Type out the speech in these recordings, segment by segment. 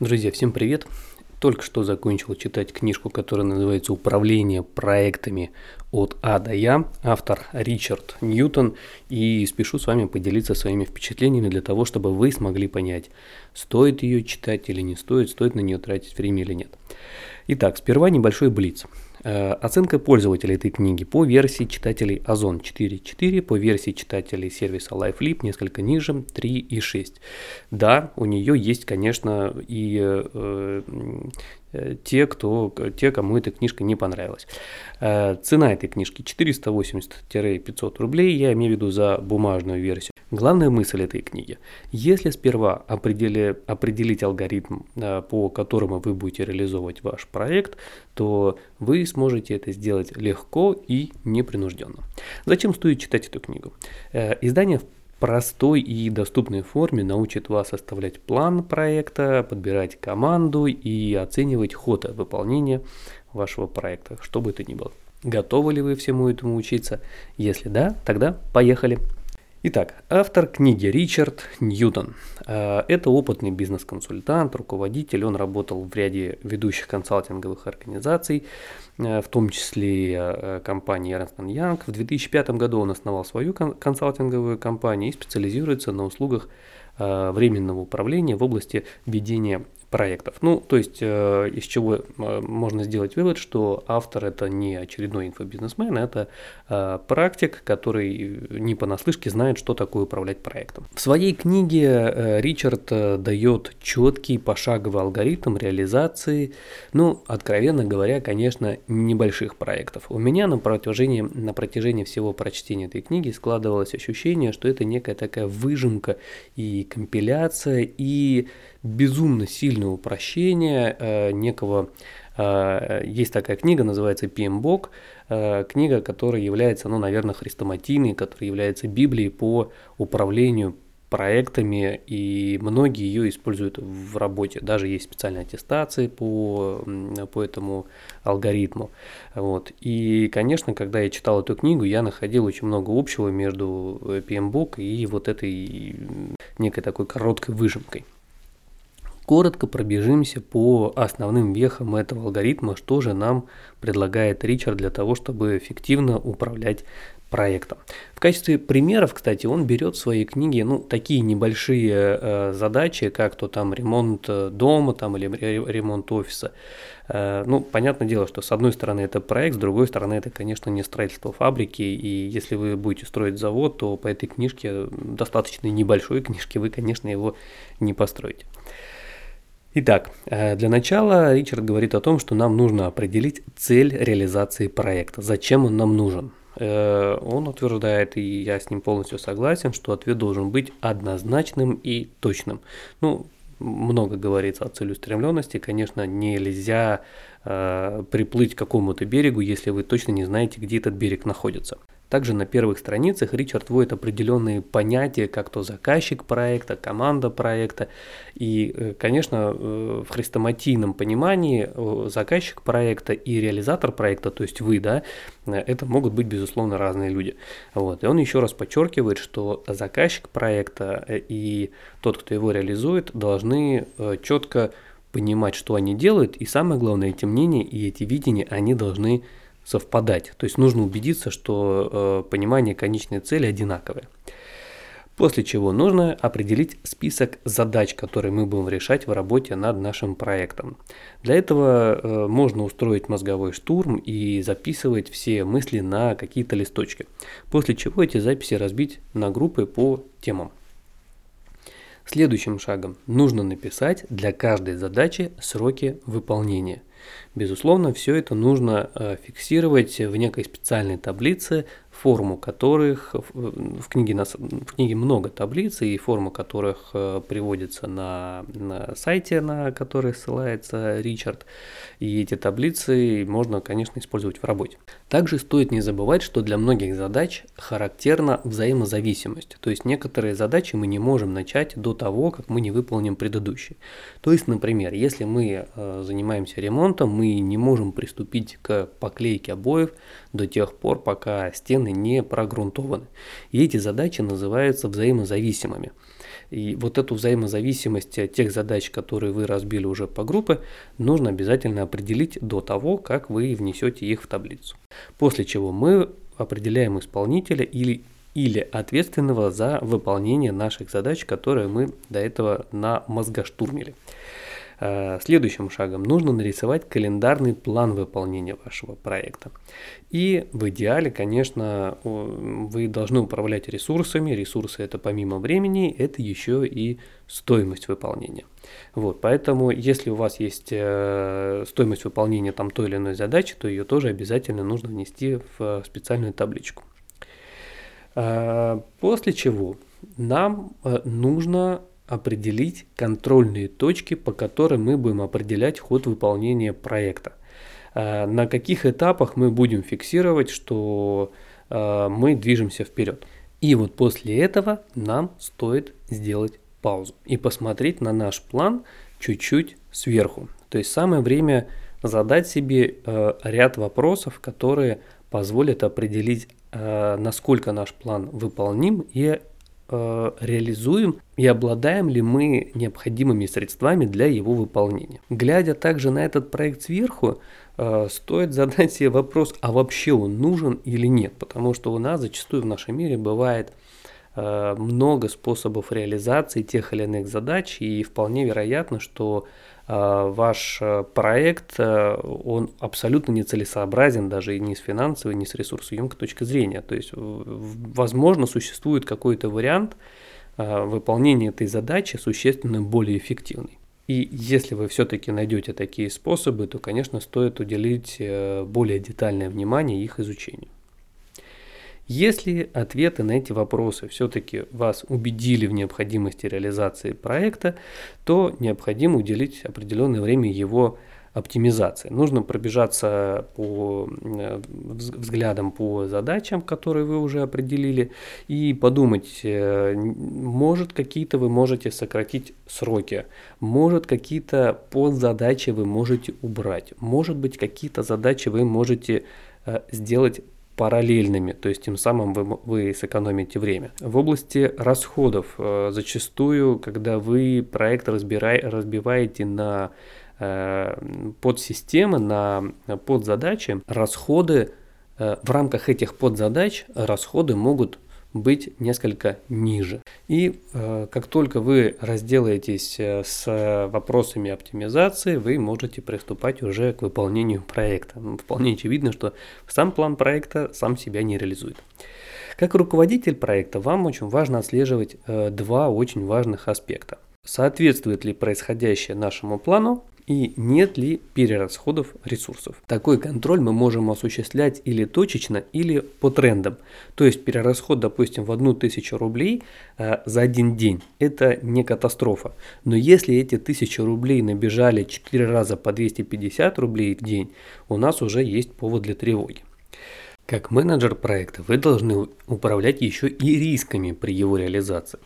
Друзья, всем привет! Только что закончил читать книжку, которая называется «Управление проектами от А до Я», автор Ричард Ньютон, и спешу с вами поделиться своими впечатлениями для того, чтобы вы смогли понять, стоит ее читать или не стоит, стоит на нее тратить время или нет. Итак, сперва небольшой блиц. Э, оценка пользователей этой книги по версии читателей Озон 4.4, по версии читателей сервиса LifeLip несколько ниже 3.6. Да, у нее есть, конечно, и э, те, кто, те, кому эта книжка не понравилась. Э, цена этой книжки 480-500 рублей, я имею в виду за бумажную версию. Главная мысль этой книги. Если сперва определи, определить алгоритм, э, по которому вы будете реализовывать ваш проект, то вы сможете это сделать легко и непринужденно. Зачем стоит читать эту книгу? Э, издание в простой и доступной форме научит вас составлять план проекта, подбирать команду и оценивать ход выполнения вашего проекта, что бы это ни было. Готовы ли вы всему этому учиться? Если да, тогда поехали. Итак, автор книги Ричард Ньютон. Э, это опытный бизнес-консультант, руководитель. Он работал в ряде ведущих консалтинговых организаций, э, в том числе э, компании Ernst Young. В 2005 году он основал свою консалтинговую компанию и специализируется на услугах временного управления в области ведения проектов. Ну, то есть, э, из чего э, можно сделать вывод, что автор это не очередной инфобизнесмен, это э, практик, который не понаслышке знает, что такое управлять проектом. В своей книге Ричард дает четкий пошаговый алгоритм реализации, ну, откровенно говоря, конечно, небольших проектов. У меня на протяжении, на протяжении всего прочтения этой книги складывалось ощущение, что это некая такая выжимка и компиляция, и безумно сильное упрощение э, некого э, есть такая книга, называется PMBOK, э, книга, которая является, ну, наверное, хрестоматийной, которая является Библией по управлению проектами, и многие ее используют в работе. Даже есть специальные аттестации по, по этому алгоритму. Вот. И, конечно, когда я читал эту книгу, я находил очень много общего между PMBOK и вот этой некой такой короткой выжимкой. Коротко пробежимся по основным вехам этого алгоритма, что же нам предлагает Ричард для того, чтобы эффективно управлять проектом. В качестве примеров, кстати, он берет в своей книге ну, такие небольшие э, задачи, как то там ремонт э, дома там, или ремонт офиса. Э, ну, понятное дело, что с одной стороны это проект, с другой стороны это, конечно, не строительство фабрики, и если вы будете строить завод, то по этой книжке, достаточно небольшой книжке, вы, конечно, его не построите. Итак, э, для начала Ричард говорит о том, что нам нужно определить цель реализации проекта, зачем он нам нужен. Э, он утверждает, и я с ним полностью согласен, что ответ должен быть однозначным и точным. Ну, много говорится о целеустремленности, конечно, нельзя э, приплыть к какому-то берегу, если вы точно не знаете, где этот берег находится. Также на первых страницах Ричард вводит определенные понятия, как то заказчик проекта, команда проекта. И, э, конечно, э, в хрестоматийном понимании э, заказчик проекта и реализатор проекта, то есть вы, да, это могут быть, безусловно, разные люди. Вот. И он еще раз подчеркивает, что заказчик проекта и тот, кто его реализует, должны четко понимать, что они делают, и самое главное, эти мнения и эти видения, они должны совпадать. То есть нужно убедиться, что э, понимание конечной цели одинаковое. После чего нужно определить список задач, которые мы будем решать в работе над нашим проектом. Для этого э, можно устроить мозговой штурм и записывать все мысли на какие-то листочки. После чего эти записи разбить на группы по темам. Следующим шагом нужно написать для каждой задачи сроки выполнения – Безусловно, все это нужно э, фиксировать в некой специальной таблице, форму которых в книге, нас, в книге много таблиц, и форма которых э, приводится на, на сайте, на который ссылается Ричард. И эти таблицы можно, конечно, использовать в работе. Также стоит не забывать, что для многих задач характерна взаимозависимость. То есть некоторые задачи мы не можем начать до того, как мы не выполним предыдущие. То есть, например, если мы э, занимаемся ремонтом, мы не можем приступить к поклейке обоев до тех пор, пока стены не прогрунтованы. И эти задачи называются взаимозависимыми. И вот эту взаимозависимость тех задач, которые вы разбили уже по группе, нужно обязательно определить до того, как вы внесете их в таблицу. После чего мы определяем исполнителя или или ответственного за выполнение наших задач, которые мы до этого на мозгоштурмили. Э, следующим шагом нужно нарисовать календарный план выполнения вашего проекта. И в идеале, конечно, вы должны управлять ресурсами. Ресурсы это помимо времени, это еще и стоимость выполнения. Вот, поэтому, если у вас есть э, стоимость выполнения там той или иной задачи, то ее тоже обязательно нужно внести в специальную табличку. Э, после чего нам нужно определить контрольные точки, по которым мы будем определять ход выполнения проекта. А, на каких этапах мы будем фиксировать, что а, мы движемся вперед. И вот после этого нам стоит сделать паузу и посмотреть на наш план чуть-чуть сверху. То есть самое время задать себе а, ряд вопросов, которые позволят определить, насколько наш план выполним и Э, реализуем и обладаем ли мы необходимыми средствами для его выполнения. Глядя также на этот проект сверху, э, стоит задать себе вопрос, а вообще он нужен или нет, потому что у нас зачастую в нашем мире бывает э, много способов реализации тех или иных задач, и вполне вероятно, что ваш э, проект, э, он абсолютно нецелесообразен даже и ни с финансовой, ни с ресурсоемкой точки зрения. То есть, возможно, существует какой-то вариант выполнения этой задачи существенно более эффективный. И если вы все-таки найдете такие способы, то, конечно, стоит уделить более детальное внимание их изучению. Если ответы на эти вопросы все-таки вас убедили в необходимости реализации проекта, то необходимо уделить определенное время его оптимизации. Нужно пробежаться по э, взглядам по задачам, которые вы уже определили, и подумать, э, может какие-то вы можете сократить сроки, может какие-то подзадачи вы можете убрать, может быть какие-то задачи вы можете э, сделать параллельными, то есть тем самым вы, вы сэкономите время. В области расходов э, зачастую, когда вы проект разбирай, разбиваете на э, подсистемы, на подзадачи, расходы э, в рамках этих подзадач расходы могут быть несколько ниже. И э, как только вы разделаетесь э, с вопросами оптимизации, вы можете приступать уже к выполнению проекта. Ну, вполне очевидно, что сам план проекта сам себя не реализует. Как руководитель проекта вам очень важно отслеживать э, два очень важных аспекта. Соответствует ли происходящее нашему плану и нет ли перерасходов ресурсов. Такой контроль мы можем осуществлять или точечно, или по трендам. То есть перерасход, допустим, в 1000 рублей э, за один день – это не катастрофа. Но если эти 1000 рублей набежали 4 раза по 250 рублей в день, у нас уже есть повод для тревоги. Как менеджер проекта вы должны управлять еще и рисками при его реализации.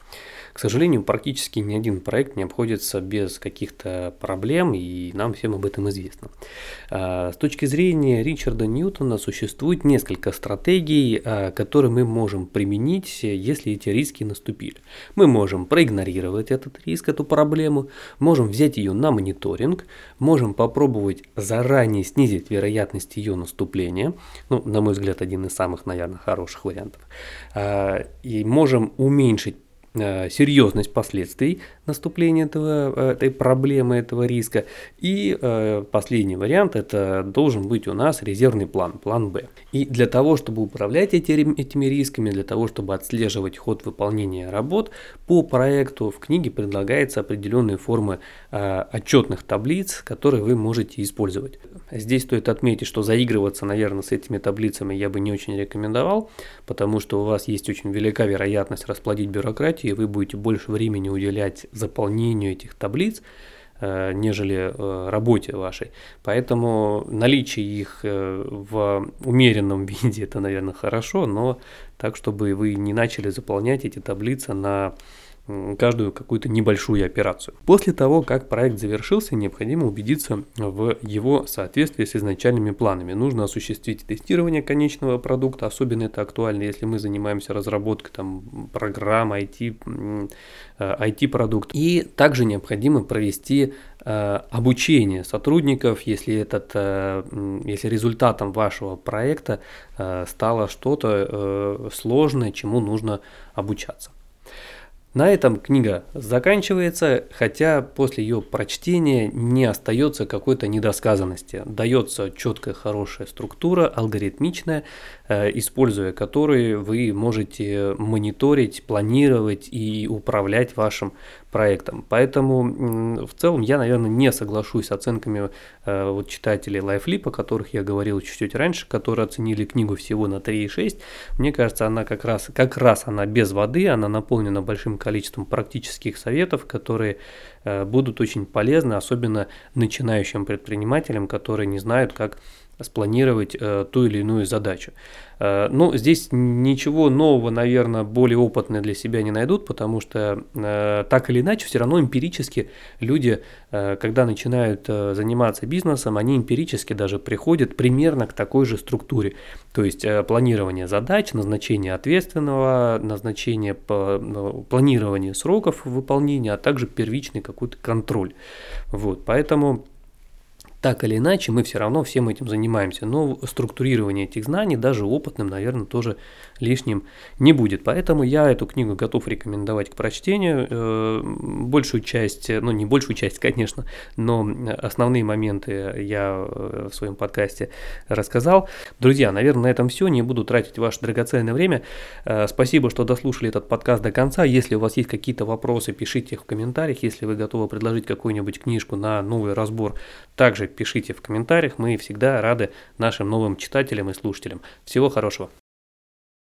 К сожалению, практически ни один проект не обходится без каких-то проблем, и нам всем об этом известно. А, с точки зрения Ричарда Ньютона существует несколько стратегий, а, которые мы можем применить, если эти риски наступили. Мы можем проигнорировать этот риск, эту проблему, можем взять ее на мониторинг, можем попробовать заранее снизить вероятность ее наступления, ну, на мой взгляд, один из самых, наверное, хороших вариантов, а, и можем уменьшить серьезность последствий наступления этого, э, этой проблемы, этого риска. И э, последний вариант это должен быть у нас резервный план, план Б. И для того, чтобы управлять эти, этими рисками, для того, чтобы отслеживать ход выполнения работ, по проекту в книге предлагается определенные формы э, отчетных таблиц, которые вы можете использовать. Здесь стоит отметить, что заигрываться, наверное, с этими таблицами я бы не очень рекомендовал, потому что у вас есть очень велика вероятность расплодить бюрократию, и вы будете больше времени уделять заполнению этих таблиц, э, нежели э, работе вашей. Поэтому наличие их э, в умеренном виде это, наверное, хорошо, но так, чтобы вы не начали заполнять эти таблицы на каждую какую-то небольшую операцию. После того, как проект завершился, необходимо убедиться в его соответствии с изначальными планами. Нужно осуществить тестирование конечного продукта, особенно это актуально, если мы занимаемся разработкой там, программ, IT, IT-продукт. Э, И также необходимо провести э, обучение сотрудников, если, этот, э, если результатом вашего проекта стало что-то сложное, чему нужно обучаться. На этом книга заканчивается, хотя после ее прочтения не остается какой-то недосказанности. Дается четкая, хорошая структура, алгоритмичная, используя которую вы можете мониторить, планировать и управлять вашим проектом. Поэтому в целом я, наверное, не соглашусь с оценками э, вот читателей LifeLip, о которых я говорил чуть-чуть раньше, которые оценили книгу всего на 3,6. Мне кажется, она как раз, как раз она без воды, она наполнена большим количеством практических советов, которые э, будут очень полезны, особенно начинающим предпринимателям, которые не знают, как спланировать э, ту или иную задачу. Э, ну, здесь ничего нового, наверное, более опытные для себя не найдут, потому что э, так или иначе, все равно эмпирически люди, э, когда начинают э, заниматься бизнесом, они эмпирически даже приходят примерно к такой же структуре. То есть э, планирование задач, назначение ответственного, назначение по, ну, планирование сроков выполнения, а также первичный какой-то контроль. Вот, поэтому так или иначе, мы все равно всем этим занимаемся, но структурирование этих знаний даже опытным, наверное, тоже лишним не будет. Поэтому я эту книгу готов рекомендовать к прочтению. Э, большую часть, ну не большую часть, конечно, но основные моменты я э, в своем подкасте рассказал. Друзья, наверное, на этом все. Не буду тратить ваше драгоценное время. Э, спасибо, что дослушали этот подкаст до конца. Если у вас есть какие-то вопросы, пишите их в комментариях. Если вы готовы предложить какую-нибудь книжку на новый разбор, также пишите в комментариях, мы всегда рады нашим новым читателям и слушателям. Всего хорошего!